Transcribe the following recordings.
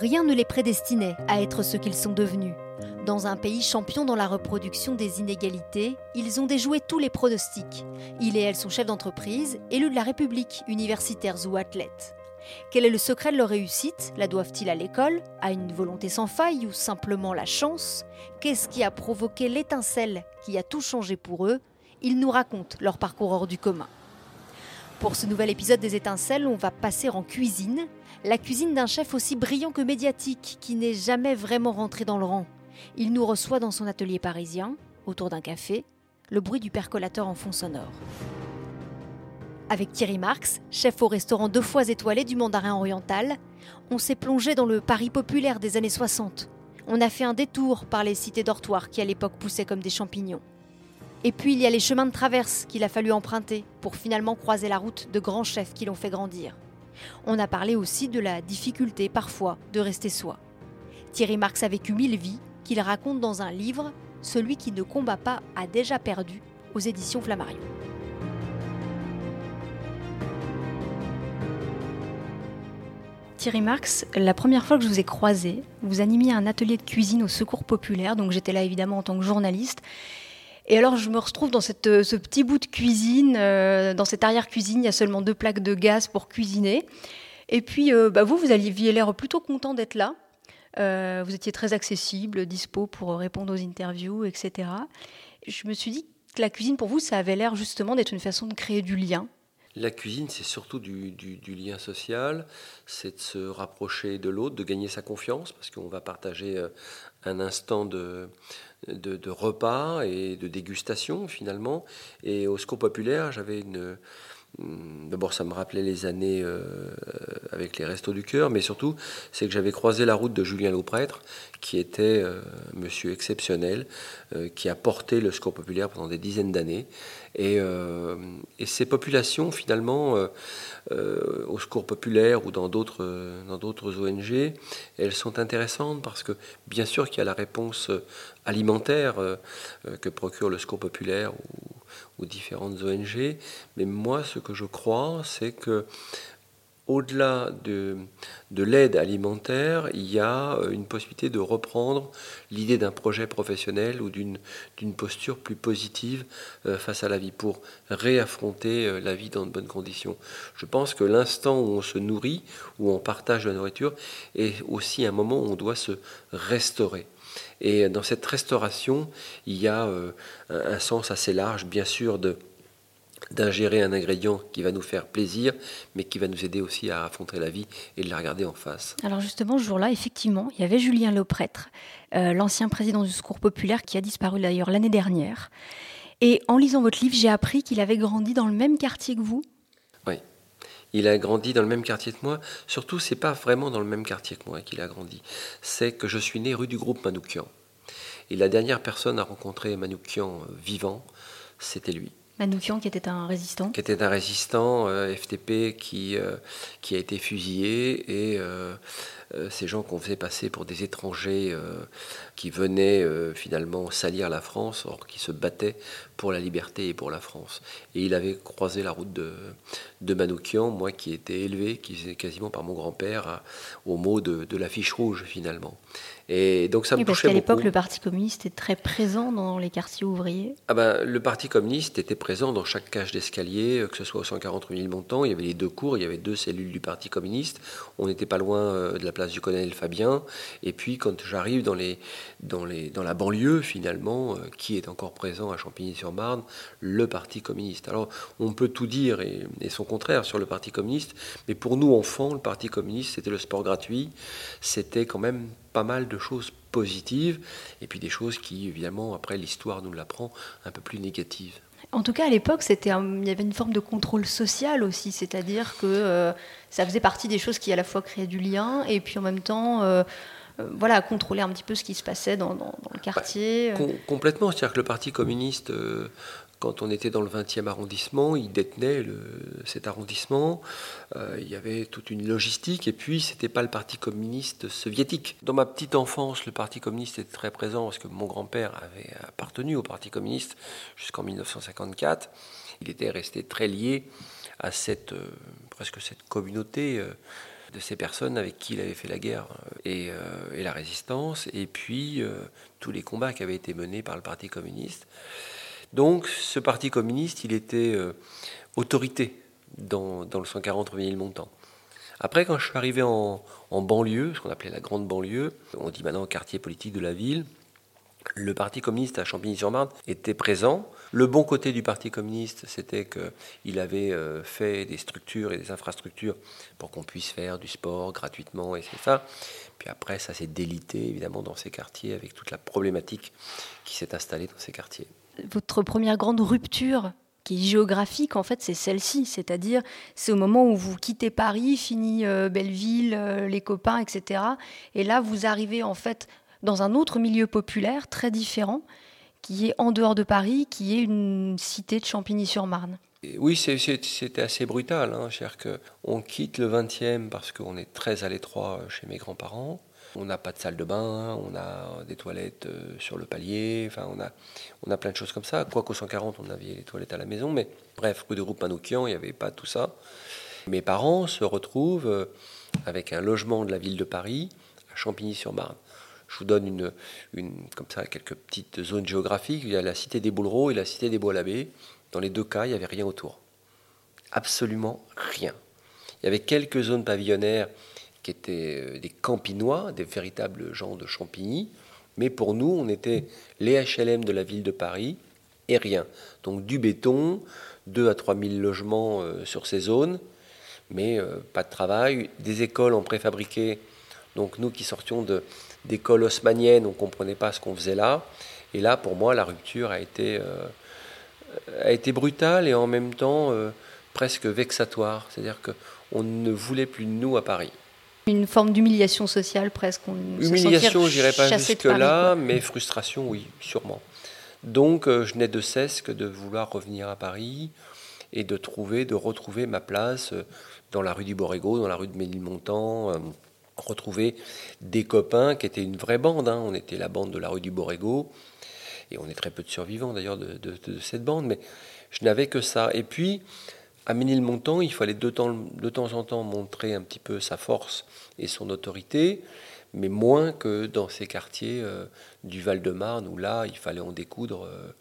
Rien ne les prédestinait à être ce qu'ils sont devenus. Dans un pays champion dans la reproduction des inégalités, ils ont déjoué tous les pronostics. Il et elle sont chefs d'entreprise, élus de la République, universitaires ou athlètes. Quel est le secret de leur réussite? La doivent-ils à l'école, à une volonté sans faille ou simplement la chance? Qu'est-ce qui a provoqué l'étincelle qui a tout changé pour eux? Ils nous racontent leur parcours hors du commun. Pour ce nouvel épisode des étincelles, on va passer en cuisine. La cuisine d'un chef aussi brillant que médiatique, qui n'est jamais vraiment rentré dans le rang. Il nous reçoit dans son atelier parisien, autour d'un café, le bruit du percolateur en fond sonore. Avec Thierry Marx, chef au restaurant deux fois étoilé du Mandarin Oriental, on s'est plongé dans le Paris populaire des années 60. On a fait un détour par les cités dortoirs qui à l'époque poussaient comme des champignons. Et puis il y a les chemins de traverse qu'il a fallu emprunter pour finalement croiser la route de grands chefs qui l'ont fait grandir. On a parlé aussi de la difficulté parfois de rester soi. Thierry Marx a vécu mille vies qu'il raconte dans un livre, Celui qui ne combat pas a déjà perdu, aux éditions Flammarion. Thierry Marx, la première fois que je vous ai croisé, vous animiez un atelier de cuisine au Secours populaire, donc j'étais là évidemment en tant que journaliste. Et alors je me retrouve dans cette, ce petit bout de cuisine, euh, dans cette arrière-cuisine, il y a seulement deux plaques de gaz pour cuisiner. Et puis euh, bah vous, vous aviez l'air plutôt content d'être là. Euh, vous étiez très accessible, dispo pour répondre aux interviews, etc. Je me suis dit que la cuisine pour vous, ça avait l'air justement d'être une façon de créer du lien la cuisine, c'est surtout du, lien social, c'est de se rapprocher de l'autre, de gagner sa confiance, parce qu'on va partager euh, un instant de, de, repas et de dégustation finalement. Et au Secours populaire, j'avais une... D'abord, ça me rappelait les années euh, avec les Restos du Cœur, mais surtout, c'est que j'avais croisé la route de Julien Lauprêtre, qui était euh, monsieur exceptionnel, qui a porté le Secours populaire pendant des dizaines d'années. Euh, et, ces populations, finalement, euh, euh, au secours populaire ou dans d'autres, dans d'autres ONG, elles sont intéressantes parce que, bien sûr, qu'il y a la réponse alimentaire que procure le secours populaire ou, ou différentes ONG, mais moi, ce que je crois, c'est que au-delà de, l'aide alimentaire, il y a euh, une possibilité de reprendre l'idée d'un projet professionnel ou d'une posture plus positive euh, face à la vie pour réaffronter euh, la vie dans de bonnes conditions. Je pense que l'instant où on se nourrit, où on partage la nourriture, est aussi un moment où on doit se restaurer. Et dans cette restauration, il y a un sens assez large, bien sûr, de d'ingérer un ingrédient qui va nous faire plaisir, mais qui va nous aider aussi à affronter la vie et de la regarder en face. Alors justement, ce jour-là, effectivement, il y avait Julien Lauprêtre, euh, l'ancien président du Secours populaire, qui a disparu d'ailleurs l'année dernière. Et en lisant votre livre, j'ai appris qu'il avait grandi dans le même quartier que vous. Il a grandi dans le même quartier que moi. Surtout, c'est pas vraiment dans le même quartier que moi qu'il a grandi. C'est que je suis né rue du groupe Manoukian. Et la dernière personne à rencontrer Manoukian euh, vivant, c'était lui. Manoukian qui était un résistant Qui était un résistant euh, FTP qui, euh, qui a été fusillé et euh, ces gens qu'on faisait passer pour des étrangers qui venaient finalement salir la France, or qui se battaient pour la liberté et pour la France. Et il avait croisé la route de, Manoukian, moi qui étais élevé qui, quasiment par mon grand-père au mot de l'affiche rouge finalement. Et donc ça me parce qu'à l'époque, le Parti communiste était très présent dans les quartiers ouvriers. Ah ben, le Parti communiste était présent dans chaque cage d'escalier, que ce soit au 140 000 montants. Il y avait les deux cours, il y avait deux cellules du Parti communiste. On n'était pas loin euh, de la place du colonel Fabien. Et puis quand j'arrive dans, les, dans, les, dans la banlieue, finalement, euh, qui est encore présent à Champigny-sur-Marne Le Parti communiste. Alors on peut tout dire et, et son contraire sur le Parti communiste, mais pour nous enfants, le Parti communiste, c'était le sport gratuit. C'était quand même pas mal de choses positives et puis des choses qui, évidemment, après l'histoire nous l'apprend, un peu plus négatives. En tout cas, à l'époque, c'était il y avait une forme de contrôle social aussi, c'est-à-dire que euh, ça faisait partie des choses qui à la fois créaient du lien et puis en même temps, euh, euh, voilà, contrôler un petit peu ce qui se passait dans, le quartier. complètement, c'est-à-dire que le Parti communiste quand on était dans le 20e arrondissement, il détenait cet arrondissement. Euh, il y avait toute une logistique. Et puis, ce n'était pas le Parti communiste soviétique. Dans ma petite enfance, le Parti communiste était très présent parce que mon grand-père avait appartenu au Parti communiste jusqu'en 1954. Il était resté très lié à cette, euh, presque cette communauté. Euh, de ces personnes avec qui il avait fait la guerre et, et la résistance, et puis tous les combats qui avaient été menés par le Parti communiste. Donc ce Parti communiste, il était autorité dans, le 140 Ménilmontant. Après, quand je suis arrivé en, en banlieue, ce qu'on appelait la grande banlieue, on dit maintenant quartier politique de la ville, le Parti communiste à Champigny-sur-Marne était présent. Le bon côté du Parti communiste, c'était qu'il avait euh, fait des structures et des infrastructures pour qu'on puisse faire du sport gratuitement, et c'est ça. Puis après, ça s'est délité évidemment dans ces quartiers avec toute la problématique qui s'est installée dans ces quartiers. Votre première grande rupture qui est géographique, en fait, c'est celle-ci. C'est-à-dire, c'est au moment où vous quittez Paris, fini euh, Belleville, euh, les copains, etc. Et là, vous arrivez, en fait, dans un autre milieu populaire très différent, qui est en dehors de Paris, qui est une cité de Champigny-sur-Marne. Oui, c'était assez brutal. Hein, que on quitte le 20e parce qu'on est très à l'étroit chez mes grands-parents. On n'a pas de salle de bain, on a des toilettes euh, sur le palier, enfin on a, on a plein de choses comme ça. Quoiqu'au 140, on avait les toilettes à la maison, mais bref, rue de groupe Manoukian, il n'y avait pas tout ça. Mes parents se retrouvent euh, avec un logement de la ville de Paris à Champigny-sur-Marne. Je vous donne une, une, comme ça quelques petites zones géographiques. Il y a la cité des Boulereaux et la cité des Bois-l'Abbé. Dans les deux cas, il n'y avait rien autour. Absolument rien. Il y avait quelques zones pavillonnaires qui étaient euh, des campinois, des véritables gens de Champigny. Mais pour nous, on était les HLM de la ville de Paris et rien. Donc du béton, 2 à 3 000 logements euh, sur ces zones, mais euh, pas de travail, des écoles en préfabriqué. Donc nous qui sortions de, d'école haussmanienne, on ne comprenait pas ce qu'on faisait là. Et là, pour moi, la rupture a été, a été brutale et en même temps presque vexatoire. C'est-à-dire qu'on ne voulait plus de nous à Paris. Une forme d'humiliation sociale presque. Humiliation, je dirais pas jusque-là, mais frustration, oui, sûrement. Donc, euh, je n'ai de cesse que de vouloir revenir à Paris et de trouver, de retrouver ma place dans la rue du Borrego, dans la rue de Ménilmontant retrouver des copains qui étaient une vraie bande. Hein. On était la bande de la rue du Borrego. Et on est très peu de survivants d'ailleurs de, cette bande. Mais je n'avais que ça. Et puis, à Ménilmontant, il fallait de temps, en temps montrer un petit peu sa force et son autorité, mais moins que dans ces quartiers euh, du Val-de-Marne où là, il fallait en découdre euh,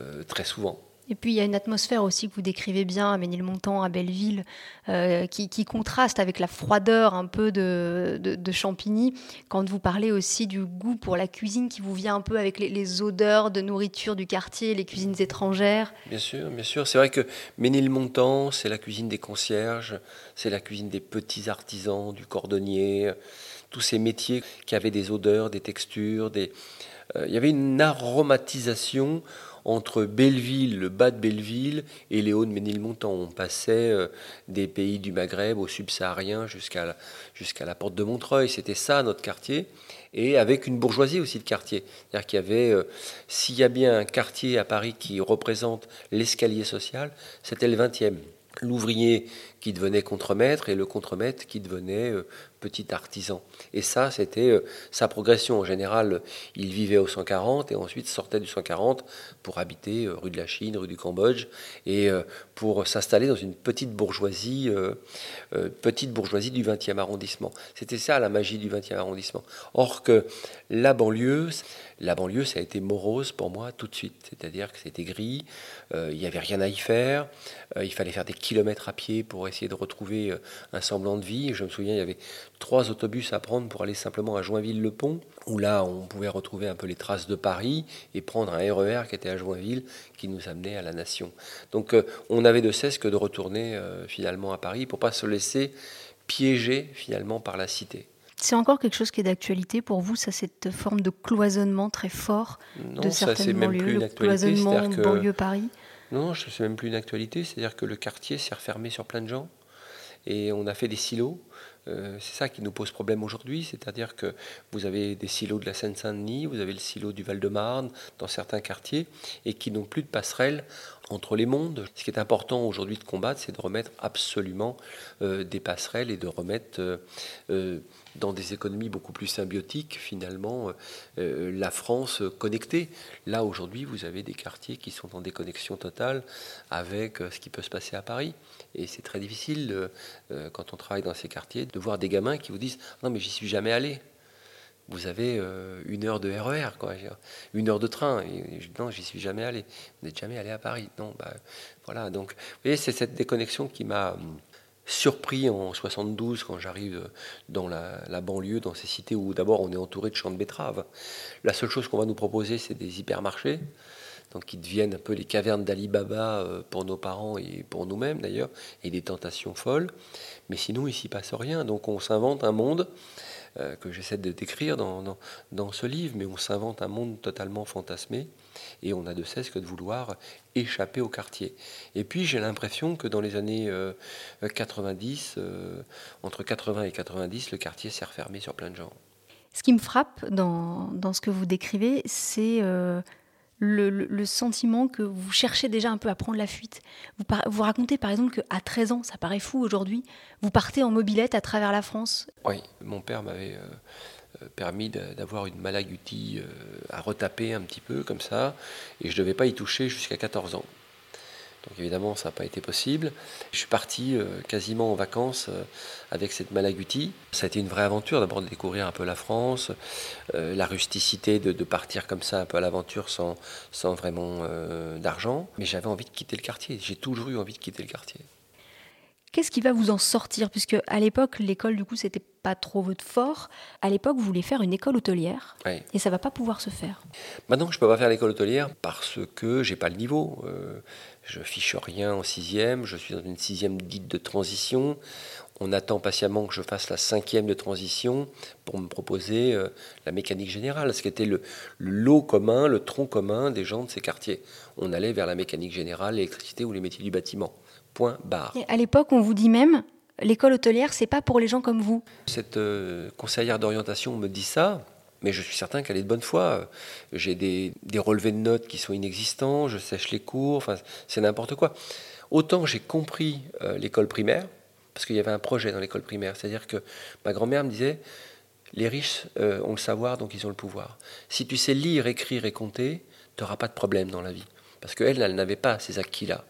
euh, très souvent. Et puis il y a une atmosphère aussi que vous décrivez bien à Ménilmontant, à Belleville, euh, qui, contraste avec la froideur un peu de, Champigny. Quand vous parlez aussi du goût pour la cuisine qui vous vient un peu avec les, odeurs de nourriture du quartier, les cuisines étrangères. Bien sûr, bien sûr. C'est vrai que Ménilmontant, c'est la cuisine des concierges, c'est la cuisine des petits artisans, du cordonnier, tous ces métiers qui avaient des odeurs, des textures. Euh, il y avait une aromatisation entre Belleville, le bas de Belleville, et les Hauts-de-Ménilmontant. On passait euh, des pays du Maghreb au subsaharien jusqu'à la, la porte de Montreuil. C'était ça notre quartier. Et avec une bourgeoisie aussi de quartier. C'est-à-dire y avait, euh, s'il y a bien un quartier à Paris qui représente l'escalier social, c'était le 20e l'ouvrier qui devenait contremaître et le contremaître qui devenait euh, petit artisan. Et ça, c'était euh, sa progression. En général, il vivait au 140 et ensuite sortait du 140 pour habiter euh, rue de la Chine, rue du Cambodge et pour s'installer dans une petite bourgeoisie, petite bourgeoisie du 20e arrondissement. C'était ça la magie du 20e arrondissement. Or que la banlieue, la banlieue, ça a été morose pour moi tout de suite. C'est-à-dire que c'était gris, il n'y avait rien à y faire, il fallait faire des kilomètres à pied pour essayer de retrouver euh, un semblant de vie. Je me souviens, il y avait trois autobus à prendre pour aller simplement à Joinville-le-Pont, où là, on pouvait retrouver un peu les traces de Paris et prendre un RER e qui était à Joinville, qui nous amenait à la Nation. Donc, euh, on n'avait de cesse que de retourner euh, finalement à Paris pour pas se laisser piéger finalement par la cité. C'est encore quelque chose qui est d'actualité pour vous, ça, cette forme de cloisonnement très fort de certaines banlieues, le cloisonnement banlieue-Paris non, je sais même plus une actualité, c'est-à-dire que le quartier s'est refermé sur plein de gens et on a fait des silos. Euh, c'est ça qui nous pose problème aujourd'hui, c'est-à-dire que vous avez des silos de la Seine-Saint-Denis, vous avez le silo du Val-de-Marne dans certains quartiers et qui n'ont plus de passerelle entre les mondes. Ce qui est important aujourd'hui de combattre, c'est de remettre absolument euh, des passerelles et de remettre euh, dans des économies beaucoup plus symbiotiques, finalement, euh, la France connectée. Là, aujourd'hui, vous avez des quartiers qui sont en déconnexion totale avec ce qui peut se passer à Paris. Et c'est très difficile, quand on travaille dans ces quartiers, quartier de voir des gamins qui vous disent Non, mais j'y suis jamais allé. Vous avez euh, une heure de RER, quoi, une heure de train. Et, non, j'y suis jamais allé. Vous n'êtes jamais allé à Paris. Non, bah, voilà. Donc, vous voyez, c'est cette déconnexion qui m'a surpris en 72 quand j'arrive dans la, banlieue, dans ces cités où d'abord on est entouré de champs de betteraves. La seule chose qu'on va nous proposer, c'est des hypermarchés, donc qui deviennent un peu les cavernes d'Ali Baba euh, pour nos parents et pour nous-mêmes d'ailleurs, et des tentations folles. Mais sinon, il s'y passe rien. Donc on s'invente un monde euh, que j'essaie de décrire dans, dans, ce livre, mais on s'invente un monde totalement fantasmé et on n'a de cesse que de vouloir échapper au quartier. Et puis j'ai l'impression que dans les années 90, euh, euh, entre 80 et 90, le quartier s'est refermé sur plein de gens. Ce qui me frappe dans, dans ce que vous décrivez, c'est euh, le, sentiment que vous cherchez déjà un peu à prendre la fuite. Vous, vous racontez par exemple qu'à 13 ans, ça paraît fou aujourd'hui, vous partez en mobilette à travers la France. Oui, mon père m'avait euh, permis d'avoir une malagutie euh, à retaper un petit peu comme ça, et je ne devais pas y toucher jusqu'à 14 ans. Donc évidemment, ça n'a pas été possible. Je suis parti euh, quasiment en vacances avec cette malagutie. Ça a été une vraie aventure, d'abord de découvrir un peu la France, la rusticité de, partir comme ça un peu à l'aventure sans, sans vraiment d'argent. Mais j'avais envie de quitter le quartier. J'ai toujours eu envie de quitter le quartier. Qu'est-ce qui va vous en sortir? Puisque à l'époque, l'école, du coup, c'était pas trop votre fort. À l'époque, vous voulez faire une école hôtelière. Et ça va pas pouvoir se faire. Maintenant, je peux pas faire l'école hôtelière parce que j'ai pas le niveau. Euh, je fiche rien en sixième. Je suis dans une sixième dite de transition. On attend patiemment que je fasse la cinquième de transition pour me proposer euh, la mécanique générale, ce qui était le, le, lot commun, le tronc commun des gens de ces quartiers. On allait vers la mécanique générale, l'électricité ou les métiers du bâtiment. Point barre. à l'époque, on vous dit même, l'école hôtelière, c'est pas pour les gens comme vous. Cette euh, conseillère d'orientation me dit ça, mais je suis certain qu'elle est de bonne foi. J'ai des, relevés de notes qui sont inexistants, je sèche les cours, enfin, c'est n'importe quoi. Autant j'ai compris euh, l'école primaire, parce qu'il y avait un projet dans l'école primaire, c'est-à-dire que ma grand-mère me disait, les riches euh, ont le savoir, donc ils ont le pouvoir. Si tu sais lire, écrire et compter, tu n'auras pas de problème dans la vie. Parce qu'elle, elle n'avait pas ces acquis-là.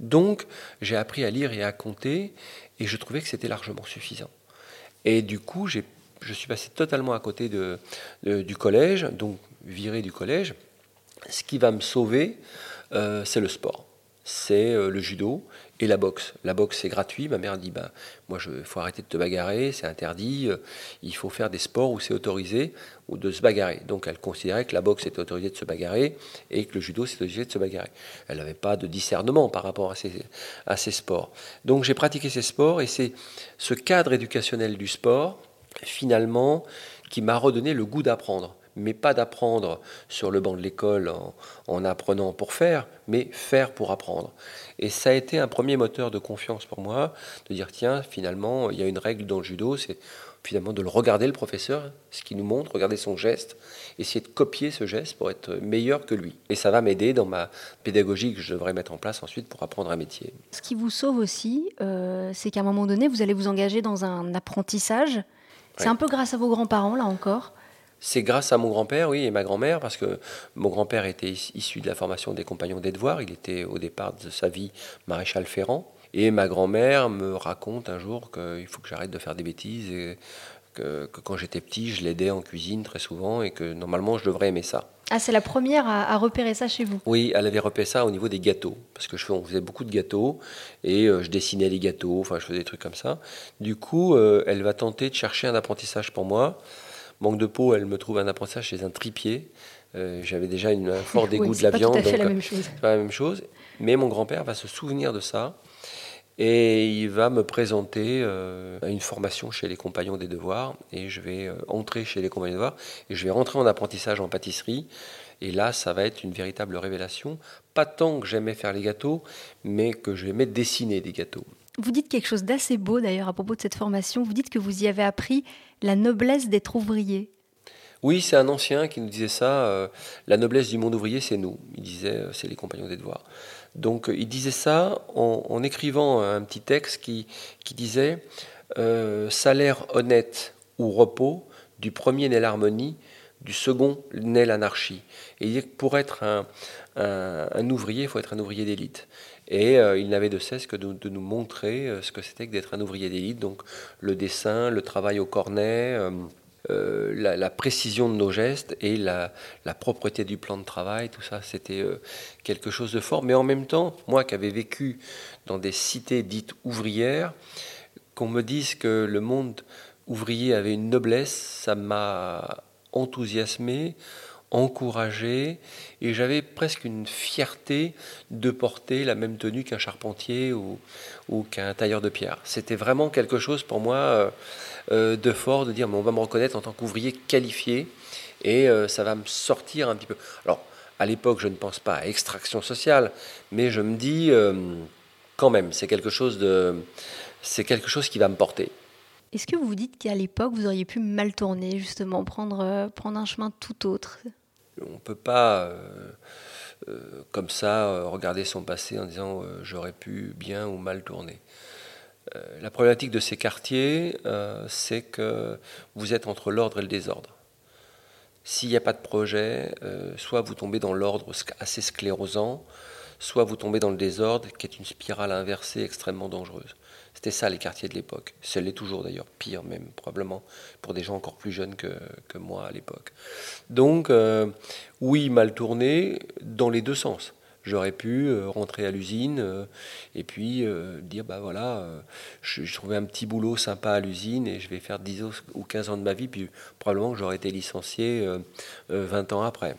Donc, j'ai appris à lire et à compter, et je trouvais que c'était largement suffisant. Et du coup, je suis passé totalement à côté de, du collège, donc viré du collège. Ce qui va me sauver, euh, c'est le sport. C'est euh, le judo et la boxe. La boxe, c'est gratuit. Ma mère dit bah, Moi, il faut arrêter de te bagarrer, c'est interdit. Euh, il faut faire des sports où c'est autorisé ou de se bagarrer. Donc, elle considérait que la boxe était autorisée de se bagarrer et que le judo, c'était autorisé de se bagarrer. Elle n'avait pas de discernement par rapport à ces, à ces sports. Donc, j'ai pratiqué ces sports et c'est ce cadre éducationnel du sport, finalement, qui m'a redonné le goût d'apprendre mais pas d'apprendre sur le banc de l'école en, apprenant pour faire, mais faire pour apprendre. Et ça a été un premier moteur de confiance pour moi, de dire tiens, finalement, il y a une règle dans le judo, c'est finalement de le regarder le professeur, ce qu'il nous montre, regarder son geste, essayer de copier ce geste pour être meilleur que lui. Et ça va m'aider dans ma pédagogie que je devrais mettre en place ensuite pour apprendre un métier. Ce qui vous sauve aussi, euh, c'est qu'à un moment donné, vous allez vous engager dans un apprentissage. C'est un peu grâce à vos grands-parents, là encore? C'est grâce à mon grand-père, oui, et ma grand-mère, parce que mon grand-père était issu de la formation des compagnons des devoirs. Il était au départ de sa vie maréchal ferrant. Et ma grand-mère me raconte un jour qu'il faut que j'arrête de faire des bêtises et que, quand j'étais petit, je l'aidais en cuisine très souvent et que normalement, je devrais aimer ça. Ah, c'est la première à, repérer ça chez vous? Oui, elle avait repéré ça au niveau des gâteaux. Parce que je faisais beaucoup de gâteaux et euh, je dessinais les gâteaux, enfin, je faisais des trucs comme ça. Du coup, euh, elle va tenter de chercher un apprentissage pour moi. Manque de peau, elle me trouve un apprentissage chez un tripier. Euh, j'avais déjà une, un fort dégoût de la viande. C'est la même chose. pas la même chose. Mais mon grand-père va se souvenir de ça et il va me présenter euh, une formation chez les Compagnons des Devoirs. Et je vais euh, entrer chez les Compagnons des Devoirs et je vais rentrer en apprentissage en pâtisserie. Et là, ça va être une véritable révélation. Pas tant que j'aimais faire les gâteaux, mais que j'aimais dessiner des gâteaux. Vous dites quelque chose d'assez beau d'ailleurs à propos de cette formation. Vous dites que vous y avez appris la noblesse d'être ouvrier. Oui, c'est un ancien qui nous disait ça. Euh, la noblesse du monde ouvrier, c'est nous. Il disait, c'est les compagnons des devoirs. Donc, euh, il disait ça en, écrivant un petit texte qui, qui disait salaire honnête ou repos, du premier naît l'harmonie, du second naît l'anarchie. Et il dit pour être un, un ouvrier, il faut être un ouvrier d'élite. Et il n'avait de cesse que de, nous montrer ce que c'était que d'être un ouvrier d'élite, donc le dessin, le travail au cornet, euh, la, précision de nos gestes et la, propreté du plan de travail, tout ça, c'était euh, quelque chose de fort. Mais en même temps, moi qui avais vécu dans des cités dites ouvrières, qu'on me dise que le monde ouvrier avait une noblesse, ça m'a enthousiasmé, encouragé, et j'avais presque une fierté de porter la même tenue qu'un charpentier ou, qu'un tailleur de pierre. C'était vraiment quelque chose pour moi euh, de fort, de dire mais on va me reconnaître en tant qu'ouvrier qualifié, et euh, ça va me sortir un petit peu. Alors, à l'époque, je ne pense pas à extraction sociale, mais je me dis quand même, c'est quelque chose de, c'est quelque chose qui va me porter. Est-ce que vous vous dites qu'à l'époque, vous auriez pu mal tourner, justement, prendre, prendre un chemin tout autre? On ne peut pas, euh, euh, comme ça, euh, regarder son passé en disant j'aurais pu bien ou mal tourner. La problématique de ces quartiers, c'est que vous êtes entre l'ordre et le désordre. S'il n'y a pas de projet, soit vous tombez dans l'ordre assez sclérosant, soit vous tombez dans le désordre, qui est une spirale inversée extrêmement dangereuse. C'était ça les quartiers de l'époque. Ce l'est toujours d'ailleurs, pire même, probablement, pour des gens encore plus jeunes que, moi à l'époque. Donc, euh, oui, mal tourné dans les deux sens. J'aurais pu euh, rentrer à l'usine euh, et puis dire bah voilà, je, je, trouvais un petit boulot sympa à l'usine et je vais faire 10 ou 15 ans de ma vie, puis probablement que j'aurais été licencié 20 ans après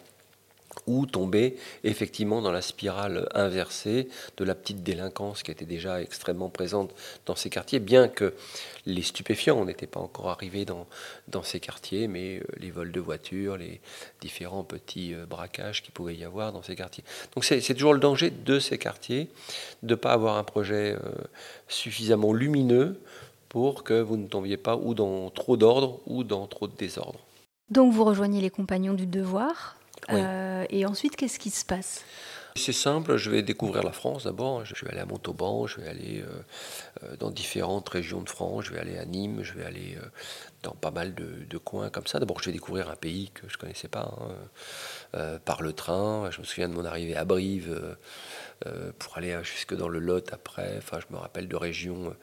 ou tomber effectivement dans la spirale inversée de la petite délinquance qui était déjà extrêmement présente dans ces quartiers, bien que les stupéfiants n'étaient pas encore arrivés dans, dans ces quartiers, mais euh, les vols de voitures, les différents petits euh, braquages qu'il pouvait y avoir dans ces quartiers. Donc c'est toujours le danger de ces quartiers de ne pas avoir un projet euh, suffisamment lumineux pour que vous ne tombiez pas ou dans trop d'ordre ou dans trop de désordre. Donc vous rejoignez les compagnons du devoir? Euh, et ensuite, qu'est-ce qui se passe? C'est simple, je vais découvrir la France d'abord. Je vais aller à Montauban, je vais aller euh, euh, dans différentes régions de France, je vais aller à Nîmes, je vais aller dans pas mal de, coins comme ça. D'abord, je vais découvrir un pays que je ne connaissais pas hein, par le train. Je me souviens de mon arrivée à Brive pour aller jusque dans le Lot après. Enfin, je me rappelle de régions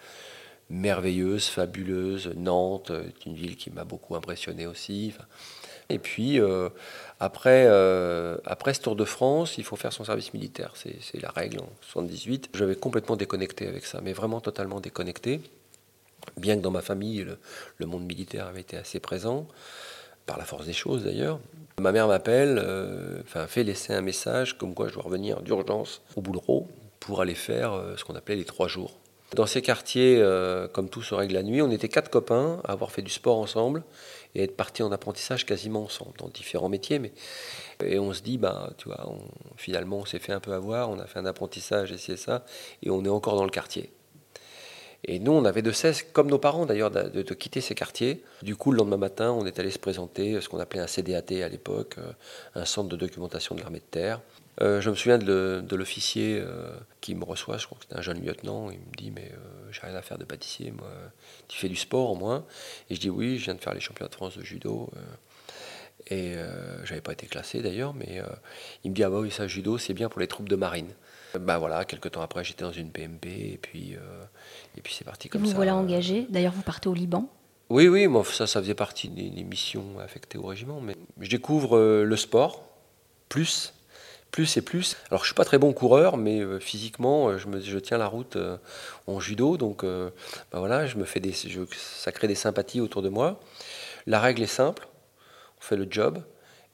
merveilleuses, fabuleuses. Nantes, une ville qui m'a beaucoup impressionné aussi. Et puis, euh, après, euh, après ce Tour de France, il faut faire son service militaire. C'est la règle en 78. J'avais complètement déconnecté avec ça, mais vraiment totalement déconnecté. Bien que dans ma famille, le, monde militaire avait été assez présent, par la force des choses d'ailleurs. Ma mère m'appelle, euh, fait laisser un message comme quoi je dois revenir d'urgence au boulot pour aller faire ce qu'on appelait les trois jours. Dans ces quartiers, comme tout se règle la nuit, on était quatre copains à avoir fait du sport ensemble et être parti en apprentissage quasiment ensemble, dans différents métiers. Mais, et on se dit, bah, tu vois, finalement, on s'est fait un peu avoir, on a fait un apprentissage, et c'est ça, et on est encore dans le quartier. Et nous, on avait de cesse, comme nos parents d'ailleurs, de, quitter ces quartiers. Du coup, le lendemain matin, on est allé se présenter ce qu'on appelait un CDAT à l'époque, euh, un centre de documentation de l'armée de terre. Euh, je me souviens de l'officier euh, qui me reçoit, je crois que c'était un jeune lieutenant, il me dit mais euh, j'ai rien à faire de pâtissier, moi, tu fais du sport au moins Et je dis oui, je viens de faire les championnats de France de judo. et j'avais pas été classé d'ailleurs, mais il me dit ah bah oui ça judo c'est bien pour les troupes de marine. Ben voilà, quelques temps après j'étais dans une PMP et puis, et puis c'est parti comme ça. Vous voilà engagé, d'ailleurs vous partez au Liban oui, oui, moi, ça, ça faisait partie des missions affectées au régiment. Mais je découvre le sport, plus, plus et plus. Alors je suis pas très bon coureur, mais euh, physiquement, euh, je tiens la route euh, en judo, donc bah voilà, je me fais des, ça crée des sympathies autour de moi. La règle est simple, on fait le job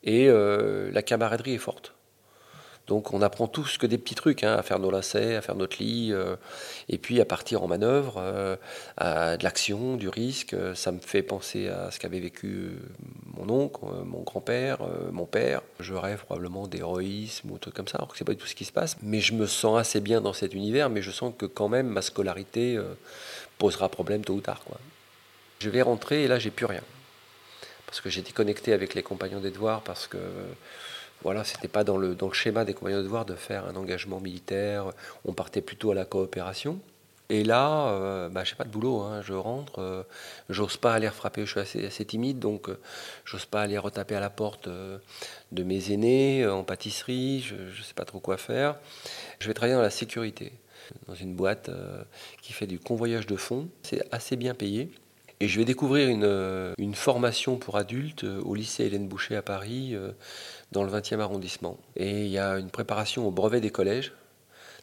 et la camaraderie est forte. Donc on apprend tous que des petits trucs, hein, à faire nos lacets, à faire notre lit, euh, et puis à partir en manœuvre, euh, à de l'action, du risque. Ça me fait penser à ce qu'avait vécu euh, mon oncle, mon grand-père, mon père. Je rêve probablement d'héroïsme ou trucs comme ça, alors que c'est pas du tout ce qui se passe. Mais je me sens assez bien dans cet univers, mais je sens que quand même ma scolarité posera problème tôt ou tard. Je vais rentrer et là j'ai plus rien. Parce que j'étais connecté avec les compagnons des devoirs, parce que voilà, c'était pas dans le, dans le schéma des compagnons de devoir de faire un engagement militaire. On partait plutôt à la coopération. Et là, euh, bah, je n'ai pas de boulot. Hein. Je rentre, euh, j'ose pas aller frapper. Je suis assez, timide, donc euh, j'ose pas aller retaper à la porte de mes aînés en pâtisserie. Je ne sais pas trop quoi faire. Je vais travailler dans la sécurité, dans une boîte qui fait du convoyage de fonds. C'est assez bien payé. Et je vais découvrir une, une formation pour adultes au lycée Hélène Boucher à Paris, dans le 20e arrondissement. Et il y a une préparation au brevet des collèges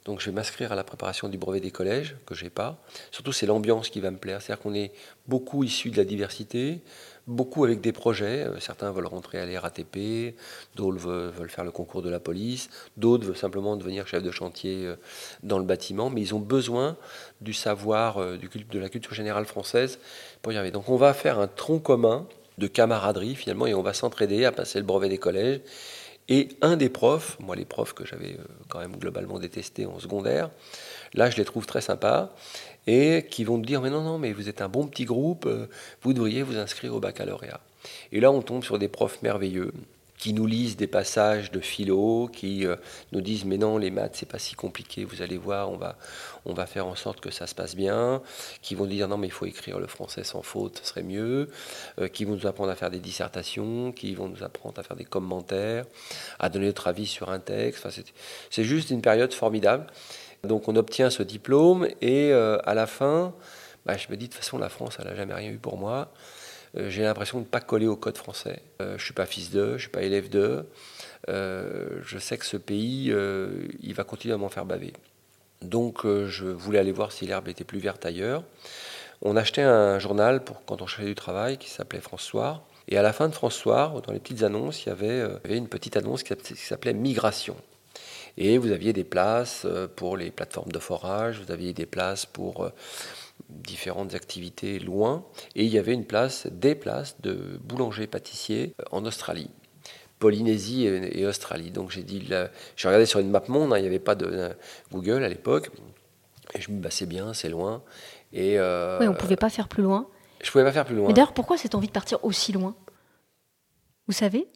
donc je vais m'inscrire à la préparation du brevet des collèges, que je n'ai pas. Surtout, c'est l'ambiance qui va me plaire. C'est-à-dire qu'on est beaucoup issus de la diversité, beaucoup avec des projets. Euh, certains veulent rentrer à l'RATP, d'autres veulent faire le concours de la police, d'autres veulent simplement devenir chef de chantier euh, dans le bâtiment, mais ils ont besoin du savoir, euh, de la culture générale française pour y arriver. Donc on va faire un tronc commun de camaraderie finalement et on va s'entraider à passer le brevet des collèges et un des profs, moi les profs que j'avais euh, quand même globalement détestés en secondaire, là je les trouve très sympas, et qui vont te dire mais non, non, mais vous êtes un bon petit groupe, euh, vous devriez vous inscrire au baccalauréat. Et là on tombe sur des profs merveilleux qui nous lisent des passages de philo, qui euh, nous disent mais non les maths c'est pas si compliqué, vous allez voir, on va on va faire en sorte que ça se passe bien, qui vont dire non mais il faut écrire le français sans faute, ce serait mieux, euh, qui vont nous apprendre à faire des dissertations, qui vont nous apprendre à faire des commentaires, à donner notre avis sur un texte. Enfin, c'est juste une période formidable. Donc on obtient ce diplôme et euh, à la fin, bah, je me dis de toute façon la France elle n'a jamais rien eu pour moi. Euh, j'ai l'impression de ne pas coller au code français. Euh, je ne suis pas fils d'eux, je ne suis pas élève d'eux. Euh, je sais que ce pays, il va continuer à m'en faire baver. Donc je voulais aller voir si l'herbe était plus verte ailleurs. On achetait un journal pour quand on cherchait du travail qui s'appelait François. Et à la fin de François, dans les petites annonces, il y avait, une petite annonce qui s'appelait Migration. Et vous aviez des places pour les plateformes de forage, vous aviez des places pour différentes activités loin, et il y avait une place, des places de boulanger-pâtissier en Australie. Polynésie et, Australie. Donc j'ai dit, j'ai regardé sur une map monde, hein, il n'y avait pas de Google à l'époque, et je me dis, bah, c'est bien, c'est loin. Et euh, oui, on ne pouvait pas faire plus loin. Je ne pouvais pas faire plus loin. Mais d'ailleurs, pourquoi cette envie de partir aussi loin? Vous savez?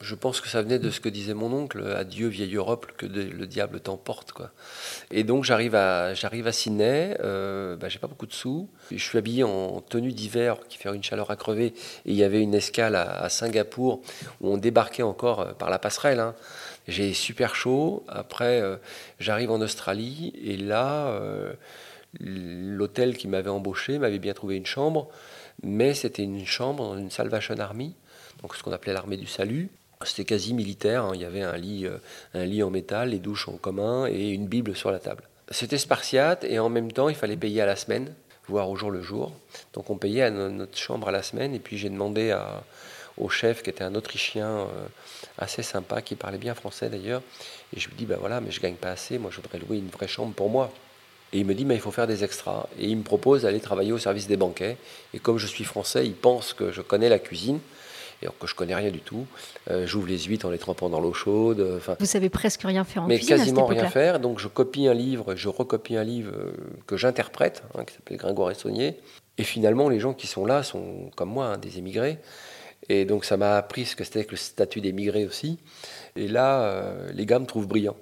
Je pense que ça venait de ce que disait mon oncle, adieu vieille Europe, que le diable t'emporte. Et donc j'arrive à, Sydney, euh, bah, j'ai pas beaucoup de sous, je suis habillé en tenue d'hiver qui fait une chaleur à crever, et il y avait une escale à, Singapour où on débarquait encore euh, par la passerelle. Hein. J'ai super chaud, après euh, j'arrive en Australie, et là, l'hôtel qui m'avait embauché m'avait bien trouvé une chambre, mais c'était une chambre dans une Salvation Army, donc ce qu'on appelait l'armée du salut. C'était quasi militaire, hein. il y avait un lit, euh, un lit en métal, les douches en commun et une Bible sur la table. C'était spartiate et en même temps il fallait payer à la semaine, voire au jour le jour. Donc on payait à notre chambre à la semaine et puis j'ai demandé au chef qui était un Autrichien euh, assez sympa, qui parlait bien français d'ailleurs, et je lui dis, ben voilà, mais je gagne pas assez, moi je voudrais louer une vraie chambre pour moi. Et il me dit, mais il faut faire des extras. Et il me propose d'aller travailler au service des banquets. Et comme je suis français, il pense que je connais la cuisine alors que je connais rien du tout. Euh, j'ouvre les huîtres en les trempant dans l'eau chaude. Euh, enfin, Vous savez presque rien faire en mais cuisine quasiment rien faire. Donc je copie un livre, je recopie un livre euh, que j'interprète, hein, qui s'appelle Gringoire et Saunier. Et finalement, les gens qui sont là sont comme moi, hein, des émigrés. Et donc ça m'a appris ce que c'était que le statut d'émigré aussi. Et là, les gars me trouvent brillant.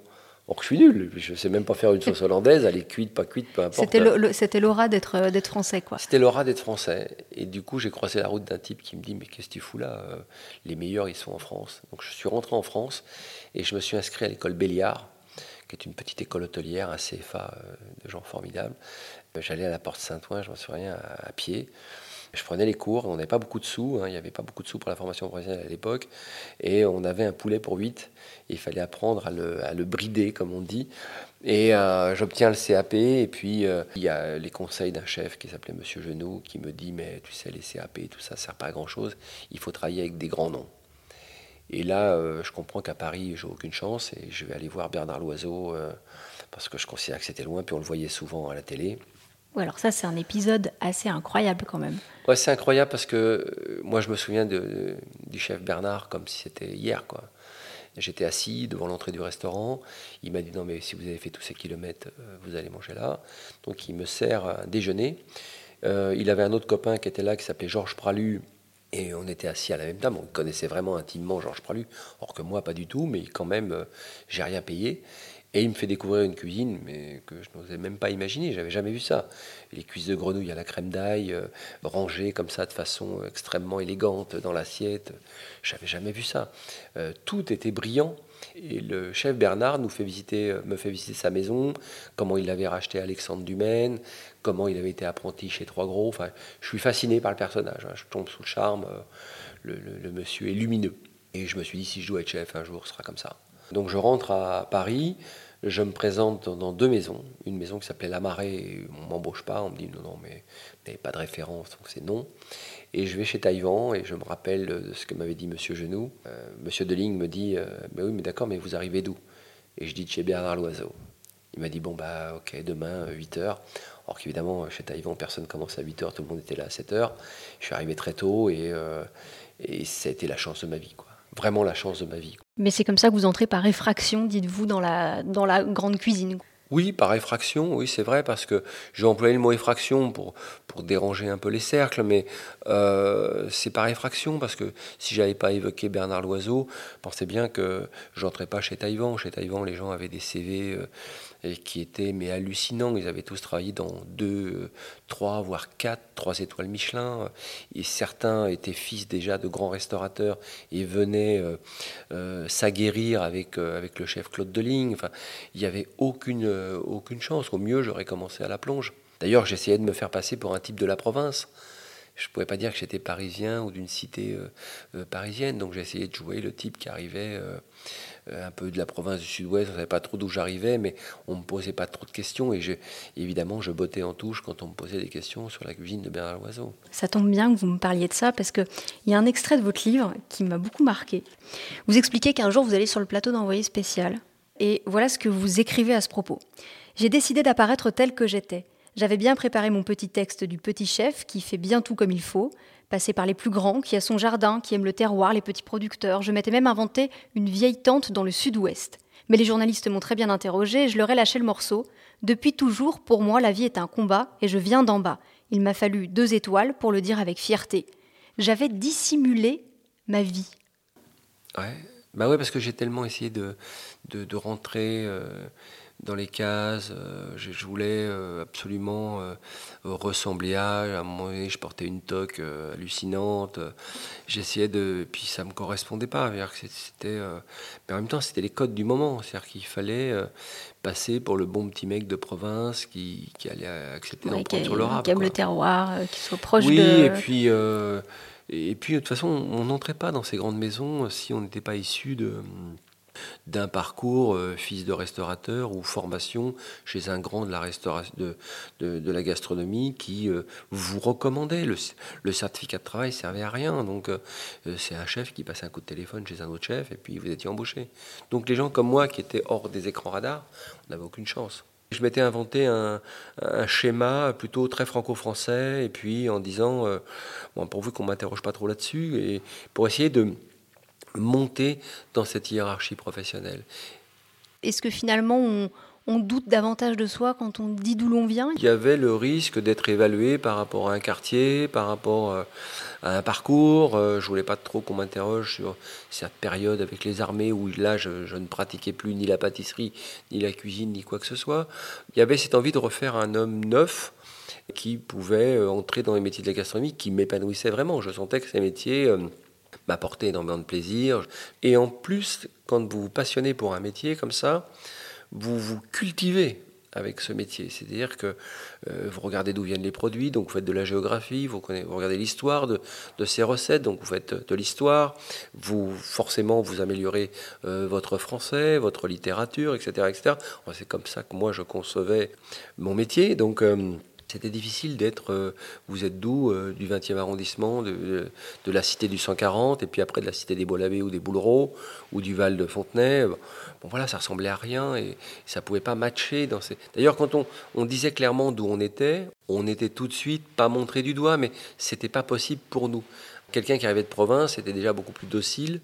Or, je suis nul. Je ne sais même pas faire une sauce hollandaise. Elle est cuite, pas cuite, peu importe. C'était l'aura d'être euh, d'être français, quoi. C'était l'aura d'être français. Et du coup, j'ai croisé la route d'un type qui me dit Mais qu'est-ce que tu fous là euh, Les meilleurs, ils sont en France. Donc, je suis rentré en France et je me suis inscrit à l'école Béliard, qui est une petite école hôtelière, un CFA euh, de gens formidables. J'allais à la porte Saint-Ouen, je m'en souviens, à pied. Je prenais les cours, on n'avait pas beaucoup de sous, hein, il n'y avait pas beaucoup de sous pour la formation professionnelle à l'époque, et on avait un poulet pour 8, il fallait apprendre à le, brider, comme on dit. Et euh, j'obtiens le CAP, et puis euh, il y a les conseils d'un chef qui s'appelait Monsieur Genoux, qui me dit, mais tu sais, les CAP, tout ça, ça sert pas à grand-chose, il faut travailler avec des grands noms. Et là, euh, je comprends qu'à Paris, j'ai aucune chance, et je vais aller voir Bernard Loiseau, parce que je considère que c'était loin, puis on le voyait souvent à la télé alors ça, c'est un épisode assez incroyable quand même. Ouais, c'est incroyable parce que euh, moi, je me souviens de, du chef Bernard comme si c'était hier, quoi. J'étais assis devant l'entrée du restaurant. Il m'a dit non mais si vous avez fait tous ces kilomètres, euh, vous allez manger là. Donc il me sert un déjeuner. Euh, il avait un autre copain qui était là qui s'appelait Georges Pralu. Et on était assis à la même table. On connaissait vraiment intimement Georges Pralu. Or que moi pas du tout, mais quand même j'ai rien payé. Et il me fait découvrir une cuisine mais que je n'osais même pas imaginer, j'avais jamais vu ça. Les cuisses de grenouille à la crème d'ail, euh, rangées comme ça de façon extrêmement élégante dans l'assiette, j'avais jamais vu ça. Euh, tout était brillant. Et le chef Bernard nous fait visiter, euh, me fait visiter sa maison, comment il l'avait racheté Alexandre Dumaine, comment il avait été apprenti chez Trois Gros. Enfin, je suis fasciné par le personnage. Hein. Je tombe sous le charme. Le, monsieur est lumineux. Et je me suis dit, si je dois être chef un jour, ce sera comme ça. Donc je rentre à Paris, je me présente dans deux maisons. Une maison qui s'appelait La Marée, on m'embauche pas, on me dit non, non, mais vous n'avez pas de référence, donc c'est non. Et je vais chez Taïwan et je me rappelle de ce que m'avait dit Monsieur Genoux. Euh, Monsieur Deligne me dit, euh, mais oui, mais d'accord, mais vous arrivez d'où? Et je dis de chez Bernard Loiseau. Il m'a dit, bon, bah ok, demain, 8 h Or qu'évidemment, chez Taïwan, personne commence à 8 h tout le monde était là à 7 h Je suis arrivé très tôt et, euh, et ça a été la chance de ma vie, quoi. Vraiment la chance de ma vie. Mais c'est comme ça que vous entrez par effraction, dites-vous, dans la, dans la grande cuisine. Oui, par effraction, oui, c'est vrai, parce que j'ai employé le mot effraction pour, déranger un peu les cercles, mais euh, c'est par effraction, parce que si j'avais pas évoqué Bernard Loiseau, pensez bien que j'entrais pas chez Taïwan. Chez Taïwan, les gens avaient des CV euh, qui étaient mais hallucinants. Ils avaient tous travaillé dans deux, trois, voire quatre, trois étoiles Michelin. Et certains étaient fils déjà de grands restaurateurs et venaient euh, euh, s'aguerrir avec, euh, avec le chef Claude Deligne. Enfin, il n'y avait aucune, aucune chance. Au mieux, j'aurais commencé à la plonge. D'ailleurs, j'essayais de me faire passer pour un type de la province je ne pouvais pas dire que j'étais parisien ou d'une cité parisienne, donc j'essayais de jouer le type qui arrivait euh, un peu de la province du sud-ouest, on ne savait pas trop d'où j'arrivais, mais on ne me posait pas trop de questions. Et évidemment, je bottais en touche quand on me posait des questions sur la cuisine de Bernard Loiseau. Ça tombe bien que vous me parliez de ça, parce qu'il y a un extrait de votre livre qui m'a beaucoup marqué. Vous expliquez qu'un jour, vous allez sur le plateau d'envoyé spécial. Et voilà ce que vous écrivez à ce propos. J'ai décidé d'apparaître tel que j'étais. J'avais bien préparé mon petit texte du petit chef qui fait bien tout comme il faut passer par les plus grands, qui a son jardin, qui aime le terroir, les petits producteurs. Je m'étais même inventé une vieille tente dans le sud-ouest. Mais les journalistes m'ont très bien interrogé et je leur ai lâché le morceau. Depuis toujours, pour moi, la vie est un combat et je viens d'en bas. Il m'a fallu deux étoiles pour le dire avec fierté. J'avais dissimulé ma vie. Ouais, bah ouais, parce que j'ai tellement essayé de, de, rentrer. Euh, dans les cases. Euh, je, voulais euh, absolument ressembler à. À un moment donné, je portais une toque hallucinante. J'essayais de. Puis ça me correspondait pas. C'était. mais en même temps, c'était les codes du moment. C'est-à-dire qu'il fallait passer pour le bon petit mec de province qui, qui allait accepter d'en prendre sur le rap. Qui aime le terroir, qui soit proche de. Oui, et puis. Et puis, de toute façon, on n'entrait pas dans ces grandes maisons si on n'était pas issu de d'un parcours euh, fils de restaurateur ou formation chez un grand de la, de, de, la gastronomie qui euh, vous recommandait. Le, certificat de travail servait à rien. Donc euh, c'est un chef qui passait un coup de téléphone chez un autre chef et puis vous étiez embauché. Donc les gens comme moi qui étaient hors des écrans radars, on n'avait aucune chance. Je m'étais inventé un, schéma plutôt très franco-français, et puis en disant, bon, pourvu qu'on m'interroge pas trop là-dessus, et pour essayer de, monter dans cette hiérarchie professionnelle. Est-ce que finalement on, doute davantage de soi quand on dit d'où l'on vient Il y avait le risque d'être évalué par rapport à un quartier, par rapport euh, à un parcours. Euh, je voulais pas trop qu'on m'interroge sur cette période avec les armées où là je, je, ne pratiquais plus ni la pâtisserie, ni la cuisine, ni quoi que ce soit. Il y avait cette envie de refaire un homme neuf qui pouvait euh, entrer dans les métiers de la gastronomie, qui m'épanouissait vraiment. Je sentais que ces métiers m'apporter énormément de plaisir. Et en plus, quand vous vous passionnez pour un métier comme ça, vous vous cultivez avec ce métier. C'est-à-dire que euh, vous regardez d'où viennent les produits, donc vous faites de la géographie, vous, regardez l'histoire de, ces recettes, donc vous faites de l'histoire, vous forcément vous améliorez euh, votre français, votre littérature, etc. etc. C'est comme ça que moi je concevais mon métier. Donc euh, c'était difficile d'être, euh, vous êtes d'où euh, Du 20e arrondissement, de, la cité du 140, et puis après de la cité des Beaux-Lavés ou des Boulereaux, ou du Val de Fontenay. Bon voilà, ça ressemblait à rien, et ça pouvait pas matcher. Dans ces... D'ailleurs, quand on, on disait clairement d'où on était, on était tout de suite pas montré du doigt, mais c'était pas possible pour nous. Quelqu'un qui arrivait de province était déjà beaucoup plus docile,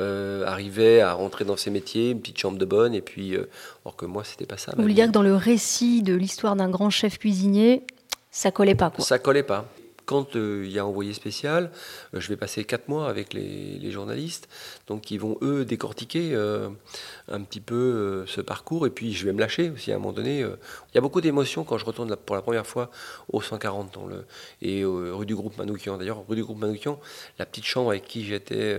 euh, arrivait à rentrer dans ses métiers, une petite chambre de bonne, et puis, euh, or que moi, c'était pas ça. Vous voulez dire que dans le récit de l'histoire d'un grand chef cuisinier, ça collait pas, quoi Ça collait pas quand il y a envoyé spécial, je vais passer quatre mois avec les, journalistes, donc ils vont eux décortiquer un petit peu ce parcours, et puis je vais me lâcher aussi à un moment donné. il y a beaucoup d'émotions quand je retourne pour la première fois au 140 dans le, et rue du groupe Manoukian. D'ailleurs, rue du groupe Manoukian, la petite chambre avec qui j'étais,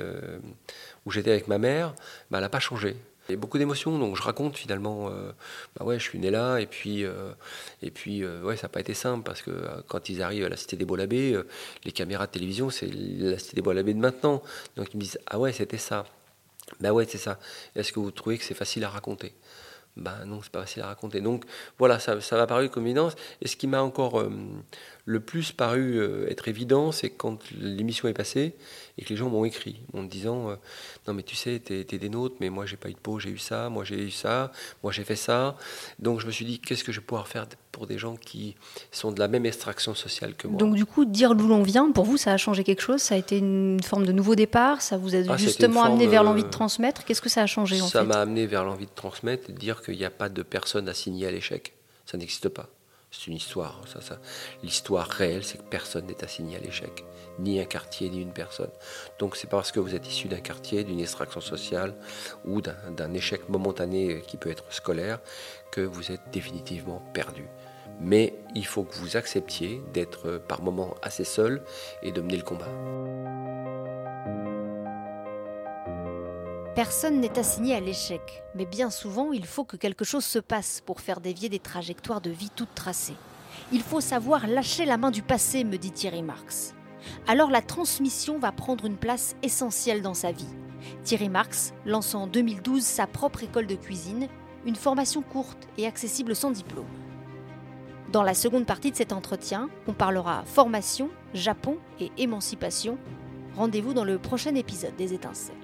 où j'étais avec ma mère, bah, elle n'a pas changé. Il y a beaucoup d'émotions, donc je raconte finalement, euh, bah ouais, je suis né là, et puis, euh, et puis euh, ouais, ça n'a pas été simple, parce que quand ils arrivent à la Cité des Beaux les caméras de télévision, c'est la Cité des Beaux de maintenant. Donc ils me disent, ah ouais, c'était ça. Bah ouais, c'est ça. Est-ce que vous trouvez que c'est facile à raconter? Ben non, c'est pas facile à raconter. Donc voilà, ça, ça m'a paru comme évidence. Et ce qui m'a encore le plus paru euh, être évident, c'est quand l'émission est passée et que les gens m'ont écrit en me disant euh, Non, mais tu sais, t'es des nôtres, mais moi j'ai pas eu de peau, j'ai eu ça, moi j'ai eu ça, moi j'ai fait ça. Donc je me suis dit Qu'est-ce que je vais pouvoir faire pour des gens qui sont de la même extraction sociale que moi. Donc du coup, dire d'où l'on vient, pour vous, ça a changé quelque chose? Ça a été une forme de nouveau départ? Ça vous a ah, justement amené vers l'envie de euh, transmettre? Qu'est-ce que ça a changé en Ça m'a amené vers l'envie de transmettre, de dire qu'il n'y a pas de personne assignée à l'échec. Ça n'existe pas. C'est une histoire. Ça, ça. L'histoire réelle, c'est que personne n'est assigné à l'échec, ni un quartier, ni une personne. Donc c'est parce que vous êtes issu d'un quartier, d'une extraction sociale ou d'un échec momentané qui peut être scolaire que vous êtes définitivement perdu. Mais il faut que vous acceptiez d'être par moments assez seul et de mener le combat. Personne n'est assigné à l'échec, mais bien souvent il faut que quelque chose se passe pour faire dévier des trajectoires de vie toutes tracées. Il faut savoir lâcher la main du passé, me dit Thierry Marx. Alors la transmission va prendre une place essentielle dans sa vie. Thierry Marx lance en 2012 sa propre école de cuisine, une formation courte et accessible sans diplôme. Dans la seconde partie de cet entretien, on parlera formation, Japon et émancipation. Rendez-vous dans le prochain épisode des Étincelles.